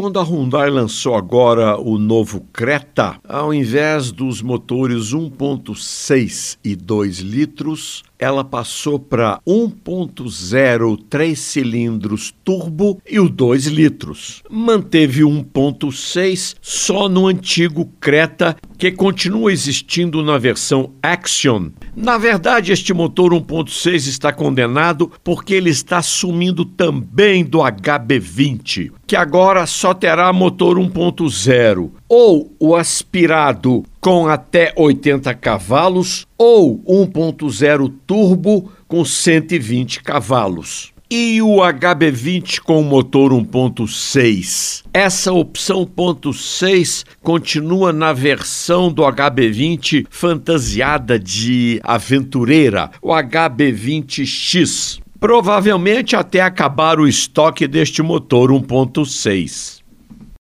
quando a Hyundai lançou agora o novo Creta, ao invés dos motores 1.6 e 2 litros, ela passou para 1.0 3 cilindros turbo e o 2 litros. Manteve 1.6 só no antigo Creta, que continua existindo na versão Action. Na verdade, este motor 1.6 está condenado porque ele está sumindo também do HB20, que agora só terá motor 1.0 ou o aspirado com até 80 cavalos ou 1.0 turbo com 120 cavalos. E o HB20 com motor 1.6? Essa opção 1.6 continua na versão do HB20 fantasiada de aventureira, o HB20X. Provavelmente até acabar o estoque deste motor 1.6.